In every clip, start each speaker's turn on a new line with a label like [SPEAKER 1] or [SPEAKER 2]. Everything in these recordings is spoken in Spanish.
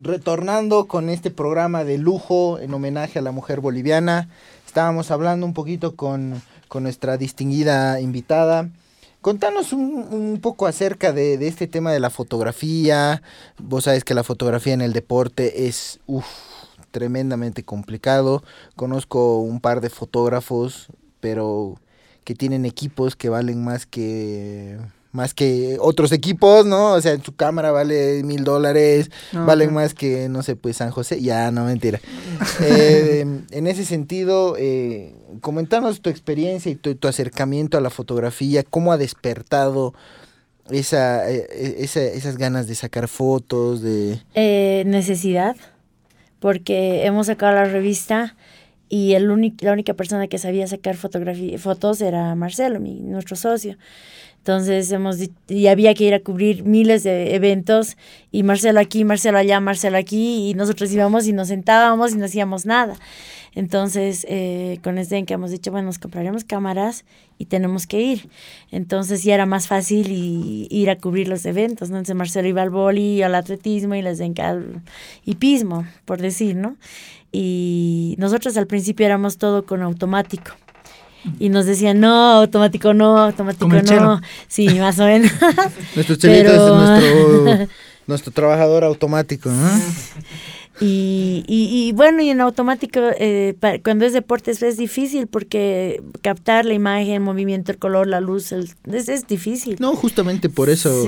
[SPEAKER 1] retornando con este programa de lujo en homenaje a la mujer boliviana. Estábamos hablando un poquito con, nuestra distinguida invitada. Contanos un, poco acerca de, este tema de la fotografía. Vos sabes que la fotografía en el deporte es tremendamente complicado. Conozco un par de fotógrafos, pero que tienen equipos que valen más que más que otros equipos, ¿no? O sea, su cámara vale mil dólares, vale más que, no sé, pues San José. Ya, no, mentira. Eh, en ese sentido, eh, comentanos tu experiencia y tu, acercamiento a la fotografía, cómo ha despertado esa, eh, esa, esas ganas de sacar fotos, de...
[SPEAKER 2] necesidad, porque hemos sacado la revista y el la única persona que sabía sacar fotografía, fotos era Marcelo, mi, nuestro socio. Entonces hemos y había que ir a cubrir miles de eventos y Marcelo aquí, Marcelo allá, Marcelo aquí y nosotros íbamos y nos sentábamos y no hacíamos nada. Entonces eh, con que hemos dicho, bueno, nos compraremos cámaras y tenemos que ir. Entonces ya era más fácil ir a cubrir los eventos, ¿no? Entonces Marcelo iba al boli, al atletismo y les al hipismo, por decir, ¿no? Y nosotros al principio éramos todo con automático y nos decían, no, automático no, automático no. Sí, más o menos.
[SPEAKER 1] nuestro chelito es nuestro, nuestro trabajador automático, ¿no?
[SPEAKER 2] Y, y, bueno, y en automático, eh, cuando es deporte es, difícil porque captar la imagen, el movimiento, el color, la luz, es, es, difícil.
[SPEAKER 1] No, justamente por eso,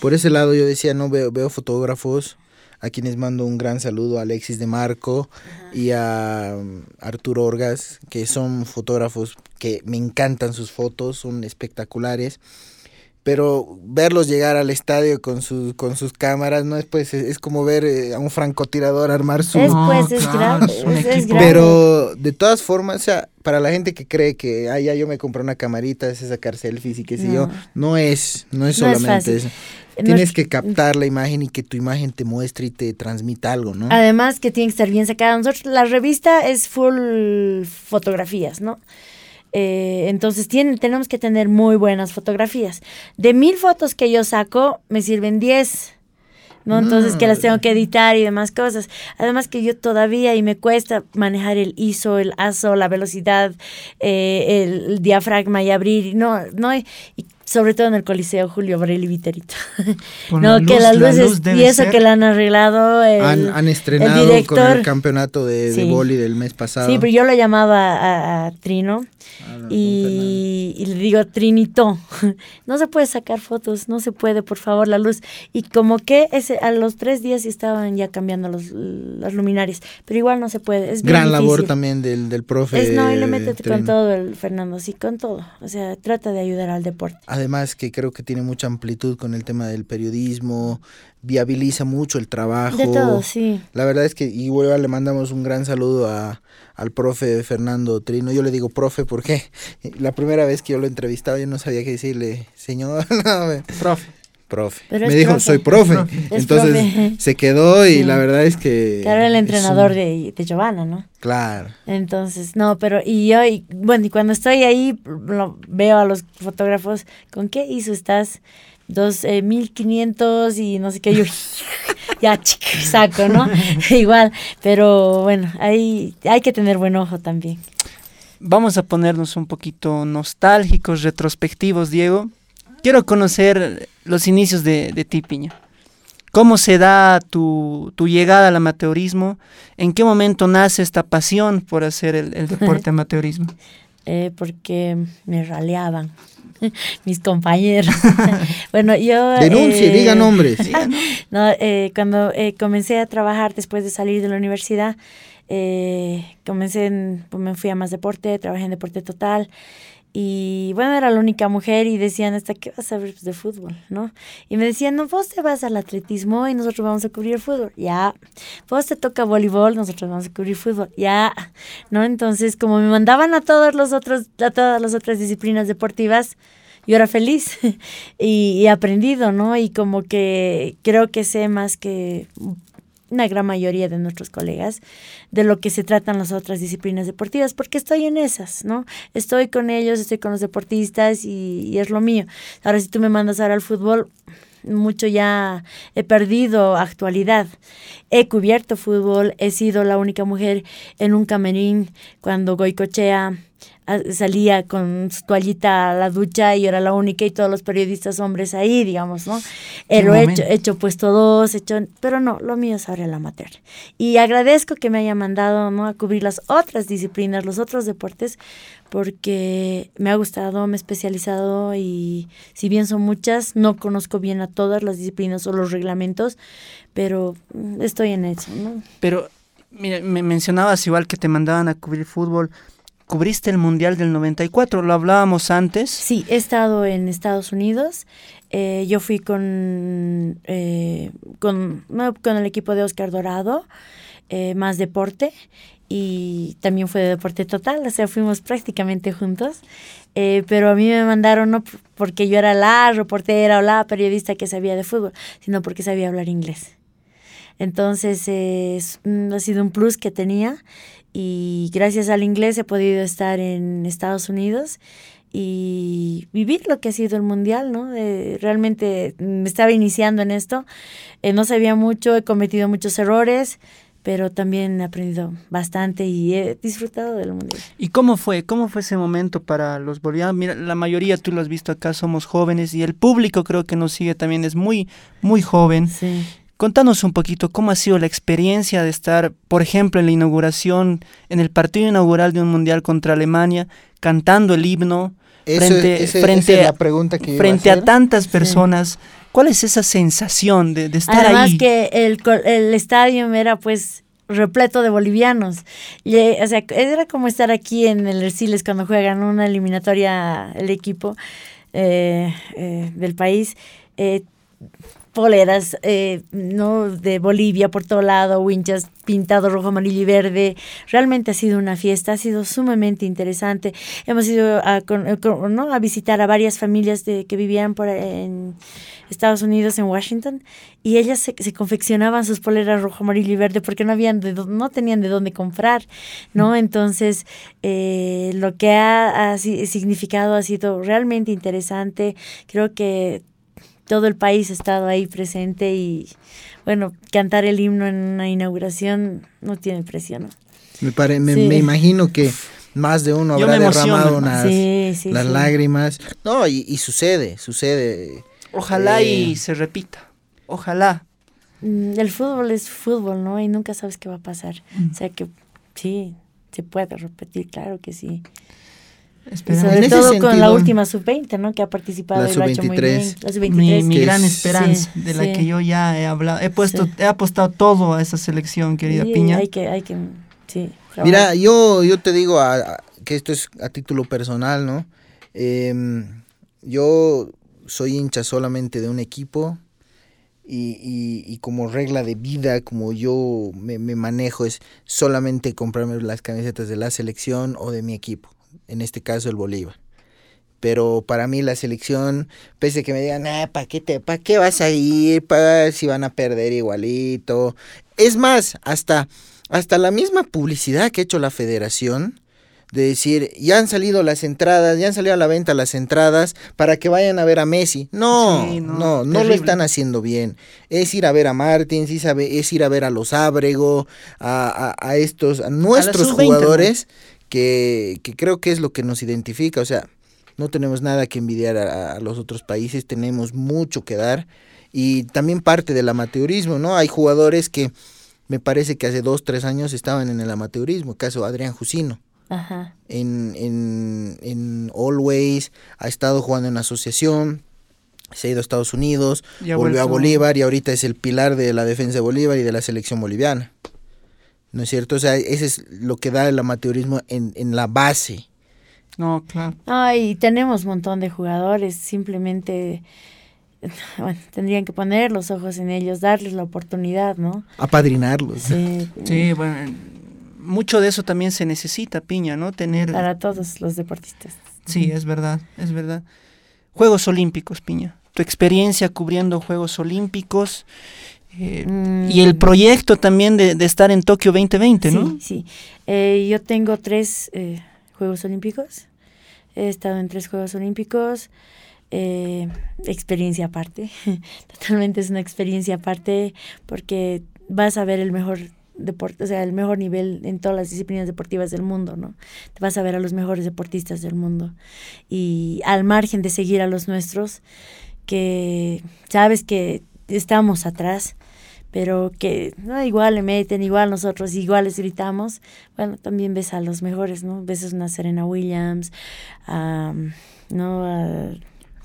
[SPEAKER 1] por ese lado yo decía, no veo, veo fotógrafos a quienes mando un gran saludo a Alexis de Marco y a um, Arturo Orgas, que son fotógrafos que me encantan sus fotos, son espectaculares. Pero verlos llegar al estadio con sus con sus cámaras no es pues es, como ver eh, a un francotirador armar su
[SPEAKER 2] es pues es, grave,
[SPEAKER 1] pero de todas formas o sea para la gente que cree que ah, ya yo me compré una camarita es sacar selfies y qué sé yo no. es no es solamente eso Tienes que captar la imagen y que tu imagen te muestre y te transmita algo, ¿no?
[SPEAKER 2] Además que tiene que estar bien sacada. Nosotros, la revista es full fotografías, ¿no? Eh, entonces tienen, tenemos que tener muy buenas fotografías. De mil fotos que yo saco, me sirven diez. ¿no? Entonces que las tengo que editar y demás cosas. Además que yo todavía y me cuesta manejar el ISO, el ASO, la velocidad, eh, el, diafragma y abrir. No, no, y sobre todo en el Coliseo Julio Varela y Viterito. no, que las luces y eso que la han arreglado el,
[SPEAKER 1] han, estrenado con el campeonato de, de boli del mes pasado.
[SPEAKER 2] Sí, pero yo lo llamaba a, Trino ah, y, le digo, Trinito, no se puede sacar fotos, no se puede, por favor, la luz. Y como que ese, a los tres días estaban ya cambiando los, las luminarias, pero igual no se puede. Es
[SPEAKER 1] Gran labor también del, del profe.
[SPEAKER 2] Es, no, y le mete con todo el Fernando, sí, con todo. O sea, trata de ayudar al deporte
[SPEAKER 1] además que creo que tiene mucha amplitud con el tema del periodismo, viabiliza mucho el trabajo.
[SPEAKER 2] De todo, sí.
[SPEAKER 1] La verdad es que igual le mandamos un gran saludo a, al profe Fernando Trino. Yo le digo profe porque la primera vez que yo lo entrevistaba yo no sabía qué decirle, señor.
[SPEAKER 3] profe
[SPEAKER 1] profe. me dijo, soy profe. Entonces se quedó y la verdad es que...
[SPEAKER 2] Claro, el entrenador de, de Giovanna, ¿no?
[SPEAKER 1] Claro.
[SPEAKER 2] Entonces, no, pero y yo, y, bueno, y cuando estoy ahí, lo, veo a los fotógrafos, ¿con qué hizo estás? Dos, eh, mil quinientos y no sé qué, yo ya saco, ¿no? Igual, pero bueno, hay, hay que tener buen ojo también.
[SPEAKER 3] Vamos a ponernos un poquito nostálgicos, retrospectivos, Diego quiero conocer los inicios de, de ti, Piña. ¿Cómo se da tu, llegada al amateurismo? ¿En qué momento nace esta pasión por hacer el, deporte amateurismo?
[SPEAKER 2] Eh, porque me raleaban mis compañeros. bueno, yo...
[SPEAKER 1] Denuncie, eh, diga nombres.
[SPEAKER 2] no, eh, cuando comencé a trabajar después de salir de la universidad, comencé, en, pues me fui a más deporte, trabajé en deporte total y bueno, era la única mujer y decían, ¿hasta qué vas a ver de fútbol? ¿No? Y me decían, no, vos te vas al atletismo y nosotros vamos a cubrir fútbol. Ya. Vos te toca voleibol, nosotros vamos a cubrir fútbol. Ya. ¿No? Entonces, como me mandaban a todos los otros, a todas las otras disciplinas deportivas, yo era feliz y, y aprendido, ¿no? Y como que creo que sé más que una gran mayoría de nuestros colegas de lo que se tratan las otras disciplinas deportivas, porque estoy en esas, ¿no? Estoy con ellos, estoy con los deportistas y, es lo mío. Ahora, si tú me mandas ahora al fútbol, mucho ya he perdido actualidad. He cubierto fútbol, he sido la única mujer en un camerín cuando Goicochea salía con su toallita a la ducha y era la única y todos los periodistas hombres ahí, digamos, ¿no? Lo he hecho, hecho puesto dos, hecho, pero no, lo mío es ahora el amateur. Y agradezco que me haya mandado, ¿no? A cubrir las otras disciplinas, los otros deportes, porque me ha gustado, me he especializado y si bien son muchas, no conozco bien a todas las disciplinas o los reglamentos, pero mm, estoy en eso, ¿no?
[SPEAKER 3] Pero, mira, me mencionabas igual que te mandaban a cubrir fútbol cubriste el Mundial del 94, lo hablábamos antes.
[SPEAKER 2] Sí, he estado en Estados Unidos. Eh, yo fui con, eh, con, con, el equipo de Oscar Dorado, eh, más deporte, y también fue de deporte total, o sea, fuimos prácticamente juntos. pero a mí me mandaron no porque yo era la reportera o la periodista que sabía de fútbol, sino porque sabía hablar inglés. Entonces, mm, ha sido un plus que tenía y gracias al inglés he podido estar en Estados Unidos y vivir lo que ha sido el mundial, ¿no? realmente me estaba iniciando en esto, eh, no sabía mucho, he cometido muchos errores, pero también he aprendido bastante y he disfrutado del mundial.
[SPEAKER 3] ¿Y cómo fue? ¿Cómo fue ese momento para los bolivianos? Mira, la mayoría, tú lo has visto acá, somos jóvenes y el público creo que nos sigue también es muy, muy joven.
[SPEAKER 2] Sí.
[SPEAKER 3] Contanos un poquito cómo ha sido la experiencia de estar, por ejemplo, en la inauguración, en el partido inaugural de un mundial contra Alemania, cantando el himno frente, frente, a,
[SPEAKER 1] pregunta que
[SPEAKER 3] frente a, tantas personas. ¿Cuál es esa sensación de, estar ahí?
[SPEAKER 2] Además que el, el estadio era pues repleto de bolivianos. Y, eh, o sea, era como estar aquí en el Erciles cuando juegan una eliminatoria el equipo eh, eh, del país poleras eh, no de Bolivia por todo lado, winchas pintado rojo, amarillo y verde. Realmente ha sido una fiesta, ha sido sumamente interesante. Hemos ido a, eh, ¿no? a visitar a varias familias de, que vivían por en Estados Unidos, en Washington, y ellas se, confeccionaban sus poleras rojo, amarillo y verde porque no habían de, no tenían de dónde comprar, ¿no? Mm. Entonces, eh, lo que ha, ha significado ha sido realmente interesante. Creo que todo el país ha estado ahí presente y bueno, cantar el himno en una inauguración no tiene precio, ¿no?
[SPEAKER 1] Me, pare, me, imagino que más de uno habrá derramado unas, las lágrimas. No, y, sucede, sucede.
[SPEAKER 3] Ojalá y eh, se repita, ojalá.
[SPEAKER 2] Mm, el fútbol es fútbol, ¿no? Y nunca sabes qué va a pasar. Mm. O sea que sí, se puede repetir, claro que sí. Sobre todo con la última sub-20, ¿no? Que ha participado
[SPEAKER 1] y lo ha hecho muy bien.
[SPEAKER 3] La sub-23. Mi, mi gran esperanza, de la que yo ya he hablado. He puesto, he apostado todo a esa selección, querida Piña.
[SPEAKER 2] Hay que, hay que, sí.
[SPEAKER 1] Mira, yo, yo te digo que esto es a título personal, ¿no? Em, yo soy hincha solamente de un equipo y, y, y, como regla de vida, como yo me, me, manejo, es solamente comprarme las camisetas de la selección o de mi equipo en este caso el Bolívar. Pero para mí la selección, pese a que me digan, ah, ¿para qué, te, ¿para qué vas a ir? ¿Para si van a perder igualito? Es más, hasta, hasta la misma publicidad que ha hecho la federación, de decir, ya han salido las entradas, ya han salido a la venta las entradas para que vayan a ver a Messi. No, no, no, lo están haciendo bien. Es ir a ver a Martins, es, ir a ver a los Ábrego, a, a, estos, a nuestros jugadores que, creo que es lo que nos identifica, o sea, no tenemos nada que envidiar a, los otros países, tenemos mucho que dar y también parte del amateurismo, ¿no? Hay jugadores que me parece que hace dos, tres años estaban en el amateurismo, caso Adrián Jusino.
[SPEAKER 2] Ajá.
[SPEAKER 1] En, en, en Always, ha estado jugando en asociación, se ha ido a Estados Unidos, volvió a Bolívar y ahorita es el pilar de la defensa de Bolívar y de la selección boliviana. ¿No es cierto? O sea, ese es lo que da el amateurismo en, en la base.
[SPEAKER 3] No, claro.
[SPEAKER 2] Ay, tenemos un montón de jugadores, simplemente bueno, tendrían que poner los ojos en ellos, darles la oportunidad, ¿no?
[SPEAKER 1] Apadrinarlos.
[SPEAKER 2] Sí,
[SPEAKER 3] sí bueno, mucho de eso también se necesita, Piña, ¿no? Tener...
[SPEAKER 2] Para todos los deportistas.
[SPEAKER 3] Sí, es verdad, es verdad. Juegos Olímpicos, Piña. Tu experiencia cubriendo Juegos Olímpicos eh, y el proyecto también de, estar en Tokio 2020, ¿no?
[SPEAKER 2] Sí, sí. Eh, yo tengo tres eh, Juegos Olímpicos. He estado en tres Juegos Olímpicos. eh, experiencia aparte. Totalmente es una experiencia aparte porque vas a ver el mejor deporte, o sea, el mejor nivel en todas las disciplinas deportivas del mundo, ¿no? Te vas a ver a los mejores deportistas del mundo. Y al margen de seguir a los nuestros, que sabes que estamos atrás, pero que no, igual le meten, igual nosotros, igual les gritamos, bueno, también ves a los mejores, ¿no? Ves a una Serena Williams, ¿no?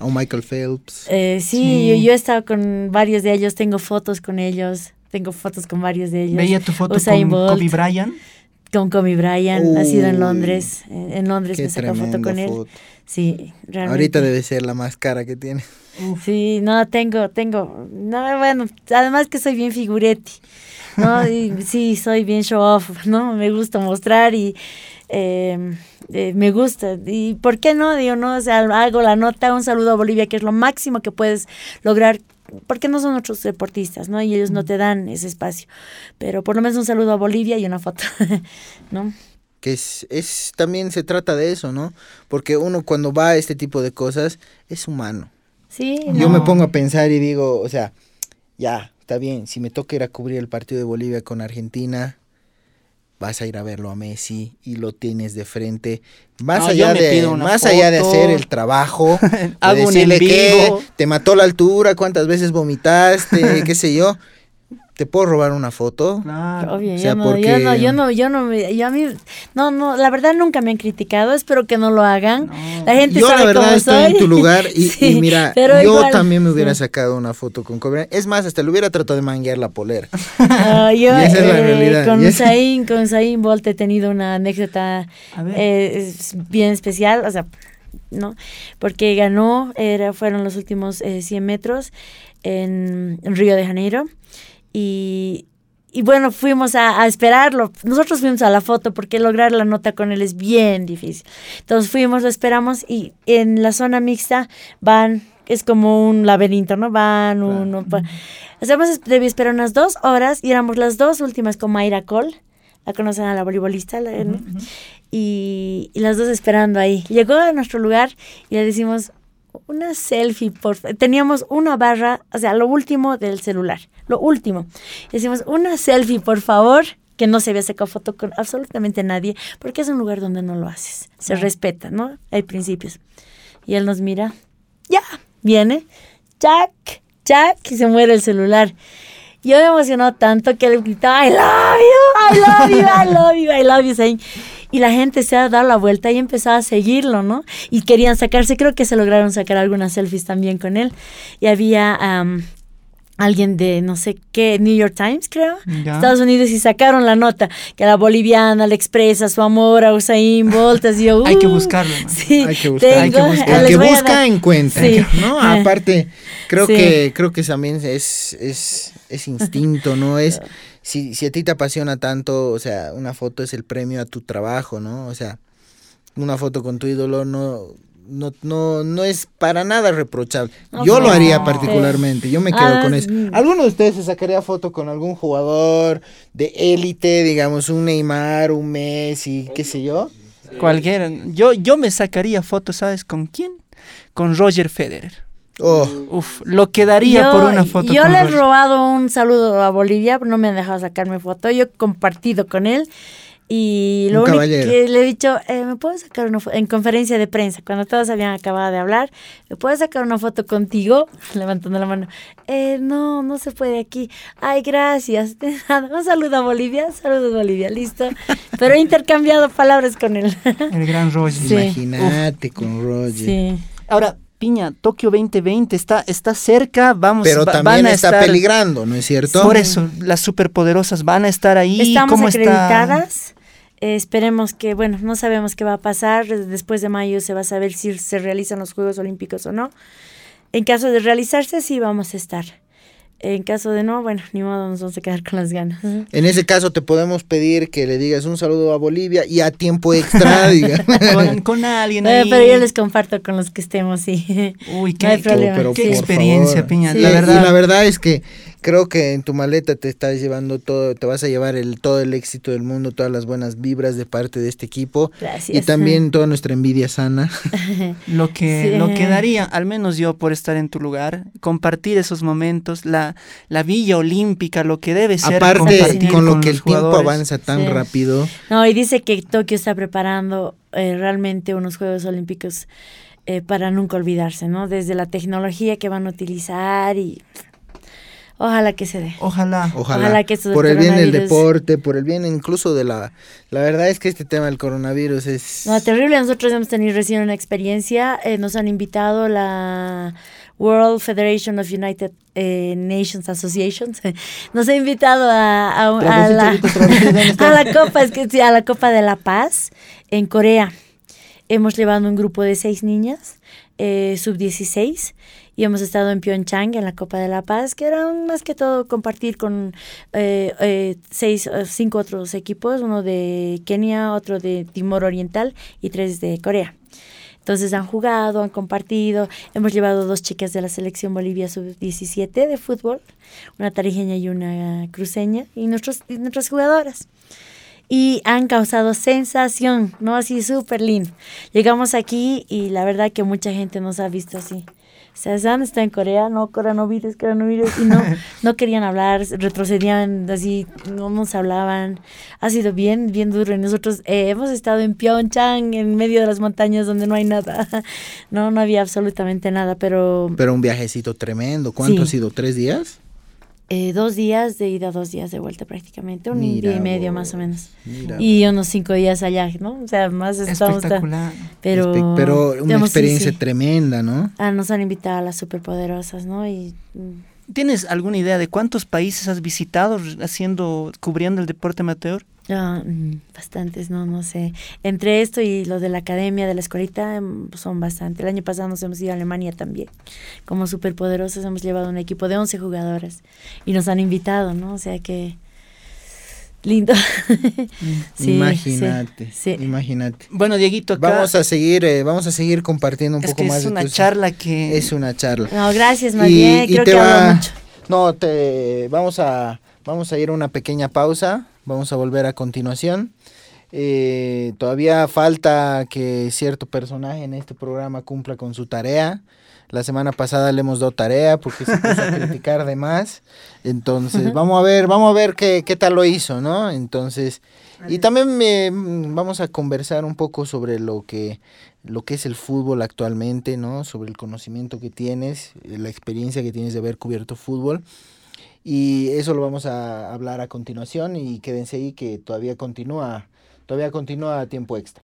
[SPEAKER 1] A un Michael Phelps.
[SPEAKER 2] Eh, sí, Yo, yo he estado con varios de ellos, tengo fotos con ellos, tengo fotos con varios de ellos.
[SPEAKER 3] Veía tu foto con Kobe Bryant.
[SPEAKER 2] Con Kobe Bryant, ha sido en Londres. En Londres me saca foto con él. Sí,
[SPEAKER 1] realmente. Ahorita debe ser la más cara que tiene.
[SPEAKER 2] Sí, no, tengo, tengo. No, bueno, además que soy bien figuretti. ¿no? sí, soy bien show off, ¿no? Me gusta mostrar y em, eh, me gusta. ¿Y por qué no? Digo, no, o sea, hago la nota, un saludo a Bolivia, que es lo máximo que puedes lograr porque no son otros deportistas, ¿no? Y ellos no te dan ese espacio. Pero por lo menos un saludo a Bolivia y una foto, ¿no?
[SPEAKER 1] Que es, es, también se trata de eso, ¿no? Porque uno cuando va a este tipo de cosas es humano.
[SPEAKER 2] Sí.
[SPEAKER 1] Yo me pongo a pensar y digo, o sea, ya, está bien, si me toca ir a cubrir el partido de Bolivia con Argentina, vas a ir a verlo a Messi y lo tienes de frente. Más allá de más allá de hacer el trabajo, de decirle que te mató la altura, cuántas veces vomitaste, qué sé yo. ¿Te puedo robar una foto?
[SPEAKER 2] Claro. Obvio, yo, no, yo no, yo no, yo no, yo a mí, no, no, la verdad nunca me han criticado, espero que no lo hagan. La gente yo la verdad estoy
[SPEAKER 1] en tu lugar y, mira, yo también me hubiera sacado una foto con Kobe. Es más, hasta le hubiera tratado de manguear la polera.
[SPEAKER 2] No, yo, esa es la eh, realidad. Con Zayn, con Zayn Bolt he tenido una anécdota eh, bien especial, o sea, ¿no? Porque ganó, era, fueron los últimos eh, 100 metros en Río de Janeiro y, y bueno, fuimos a, a, esperarlo. Nosotros fuimos a la foto porque lograr la nota con él es bien difícil. Entonces fuimos, lo esperamos y en la zona mixta van, es como un laberinto, ¿no? Van uno. Hacemos, debí esperar unas dos horas y éramos las dos últimas con Mayra Cole. La conocen a la voleibolista, y, y las dos esperando ahí. Llegó a nuestro lugar y le decimos, una selfie, por Teníamos una barra, o sea, lo último del celular, lo último. Decimos, una selfie, por favor, que no se había sacado foto con absolutamente nadie, porque es un lugar donde no lo haces. Se respeta, ¿no? Hay principios. Y él nos mira, ya, viene, Jack, Jack, y se muere el celular. Yo me emocionó tanto que le gritaba, I love you, I love you, I love you, I love you, y la gente se ha dado la vuelta y empezó a seguirlo, ¿no? Y querían sacarse, creo que se lograron sacar algunas selfies también con él. Y había alguien de no sé qué, New York Times, creo, Estados Unidos, y sacaron la nota, que la boliviana le expresa su amor a Usain Bolt, así yo,
[SPEAKER 3] hay que uh, buscarlo.
[SPEAKER 2] Sí,
[SPEAKER 1] hay que buscarlo. hay que buscar. El que busca, encuentra, ¿no? Aparte, creo que creo que también es, es, es instinto, ¿no? Es si, si a ti te apasiona tanto, o sea, una foto es el premio a tu trabajo, ¿no? O sea, una foto con tu ídolo no, no, no, no es para nada reprochable. yo lo haría particularmente, yo me quedo ah, con eso. ¿Alguno de ustedes se sacaría foto con algún jugador de élite, digamos, un Neymar, un Messi, qué sé yo?
[SPEAKER 3] Cualquiera. Yo, yo me sacaría fotos, ¿sabes con quién? Con Roger Federer.
[SPEAKER 1] Oh.
[SPEAKER 3] Uf, lo quedaría por una foto.
[SPEAKER 2] Yo le he robado un saludo a Bolivia, no me han dejado sacarme foto. Yo he compartido con él y lo único que le he dicho, eh, ¿me puedo sacar una foto? En conferencia de prensa, cuando todos habían acabado de hablar, ¿me puedo sacar una foto contigo? Levantando la mano. Eh, no, no se puede aquí. Ay, gracias. un saludo a Bolivia, saludos Bolivia, listo. Pero he intercambiado palabras con él.
[SPEAKER 3] El gran Roger.
[SPEAKER 1] Imagínate con Roger.
[SPEAKER 2] Sí.
[SPEAKER 3] Ahora, Piña, Tokio 2020 está, está cerca, vamos
[SPEAKER 1] Pero también está peligrando, ¿no es cierto?
[SPEAKER 3] Por eso, las superpoderosas van a estar ahí.
[SPEAKER 2] Estamos acreditadas. Eh, esperemos que, bueno, no sabemos qué va a pasar. Después de mayo se va a saber si se realizan los Juegos Olímpicos o no. En caso de realizarse, sí vamos a estar. En caso de no, bueno, ni modo, nos vamos a quedar con las ganas.
[SPEAKER 1] En ese caso te podemos pedir que le digas un saludo a Bolivia y a tiempo extra, diga.
[SPEAKER 3] con, alguien
[SPEAKER 2] eh, ahí. pero yo les comparto con los que estemos, sí.
[SPEAKER 3] Uy, qué, qué experiencia, Piña.
[SPEAKER 1] la verdad. Y la verdad es que creo que en tu maleta te estás llevando todo, te vas a llevar el todo el éxito del mundo, todas las buenas vibras de parte de este equipo
[SPEAKER 2] Gracias.
[SPEAKER 1] y también toda nuestra envidia sana.
[SPEAKER 3] Lo que,
[SPEAKER 2] Sí.
[SPEAKER 3] lo que daría, al menos yo por estar en tu lugar, compartir esos momentos, la, la villa olímpica, lo que debe ser
[SPEAKER 1] Aparte, con lo
[SPEAKER 3] con
[SPEAKER 1] que el tiempo
[SPEAKER 3] jugadores.
[SPEAKER 1] avanza tan
[SPEAKER 2] Sí.
[SPEAKER 1] rápido,
[SPEAKER 2] No, y dice que Tokio está preparando eh, realmente unos Juegos Olímpicos eh, para nunca olvidarse, ¿no? Desde la tecnología que van a utilizar y ojalá que se dé.
[SPEAKER 3] Ojalá.
[SPEAKER 1] ojalá,
[SPEAKER 2] Ojalá que
[SPEAKER 1] por el bien del
[SPEAKER 2] coronavirus-
[SPEAKER 1] deporte, por el bien incluso de la... La verdad es que este tema del coronavirus es...
[SPEAKER 2] No, terrible. Nosotros hemos tenido recién una experiencia. eh, nos han invitado la World Federation of United eh, Nations Associations. Nos ha invitado a, a- a la Copa, es que sí, a la Copa de la Paz en Corea. Hemos llevado un grupo de seis niñas, eh, sub-16, y hemos estado en Pyeongchang en la Copa de la Paz, que era más que todo compartir con eh, eh, seis, eh, cinco otros equipos, uno de Kenia, otro de Timor Oriental y tres de Corea. Entonces han jugado, han compartido. Hemos llevado dos chicas de la selección Bolivia sub-17 de fútbol, una tarijeña y una cruceña, y, nuestros, nuestras jugadoras. Y han causado sensación, ¿no? Así súper lindo. Llegamos aquí y la verdad que mucha gente nos ha visto así. San está en Corea, no, coronavirus, coronavirus, y no, no querían hablar, retrocedían así, no nos hablaban. Ha sido bien, bien duro. Y nosotros eh, hemos estado en Pyeongchang, en medio de las montañas donde no hay nada. No, no había absolutamente nada, pero
[SPEAKER 1] Pero un viajecito tremendo. ¿Cuánto
[SPEAKER 2] Sí.
[SPEAKER 1] ha sido? ¿Tres días?
[SPEAKER 2] Eh, dos días de ida, dos días de vuelta prácticamente, un
[SPEAKER 1] Mira
[SPEAKER 2] día y medio
[SPEAKER 1] vos,
[SPEAKER 2] más o menos.
[SPEAKER 1] mira
[SPEAKER 2] Y unos cinco días allá, ¿no? O sea, más estamos...
[SPEAKER 3] Espectacular.
[SPEAKER 2] Pero,
[SPEAKER 1] Espe- pero una
[SPEAKER 2] digamos,
[SPEAKER 1] experiencia
[SPEAKER 2] sí.
[SPEAKER 1] tremenda, ¿no?
[SPEAKER 2] Ah, nos han invitado a las superpoderosas, ¿no? Y mm,
[SPEAKER 3] ¿Tienes alguna idea de cuántos países has visitado haciendo, cubriendo el deporte amateur?
[SPEAKER 2] Ah, mm, bastantes, no, no sé. Entre esto y lo de la academia, de la escuelita, em, son bastante. El año pasado nos hemos ido a Alemania también. Como superpoderosas hemos llevado un equipo de 11 jugadoras y nos han invitado, ¿no? O sea que... Lindo. Sí,
[SPEAKER 1] imagínate,
[SPEAKER 2] sí, sí.
[SPEAKER 1] imagínate.
[SPEAKER 3] Bueno, Dieguito, acá
[SPEAKER 1] Vamos a seguir, eh, vamos a seguir compartiendo un
[SPEAKER 3] es
[SPEAKER 1] poco
[SPEAKER 3] que
[SPEAKER 1] más
[SPEAKER 3] es
[SPEAKER 1] de
[SPEAKER 3] una
[SPEAKER 1] tus-
[SPEAKER 3] charla que...
[SPEAKER 1] Es una charla.
[SPEAKER 2] No, gracias, más
[SPEAKER 1] Y-
[SPEAKER 2] bien.
[SPEAKER 1] y
[SPEAKER 2] Creo
[SPEAKER 1] te
[SPEAKER 2] que
[SPEAKER 1] va-
[SPEAKER 2] mucho.
[SPEAKER 1] No, te vamos a vamos a ir a una pequeña pausa. Vamos a volver a continuación. Eh, todavía falta que cierto personaje en este programa cumpla con su tarea. La semana pasada le hemos dado tarea porque se puso a criticar de más. Entonces, vamos a ver, vamos a ver qué, qué tal lo hizo, ¿no? Entonces, y también me- mm, vamos a conversar un poco sobre lo que, lo que es el fútbol actualmente, ¿no? Sobre el conocimiento que tienes, eh, la experiencia que tienes de haber cubierto fútbol. Y eso lo vamos a hablar a continuación y quédense ahí que todavía continúa, todavía continúa tiempo extra.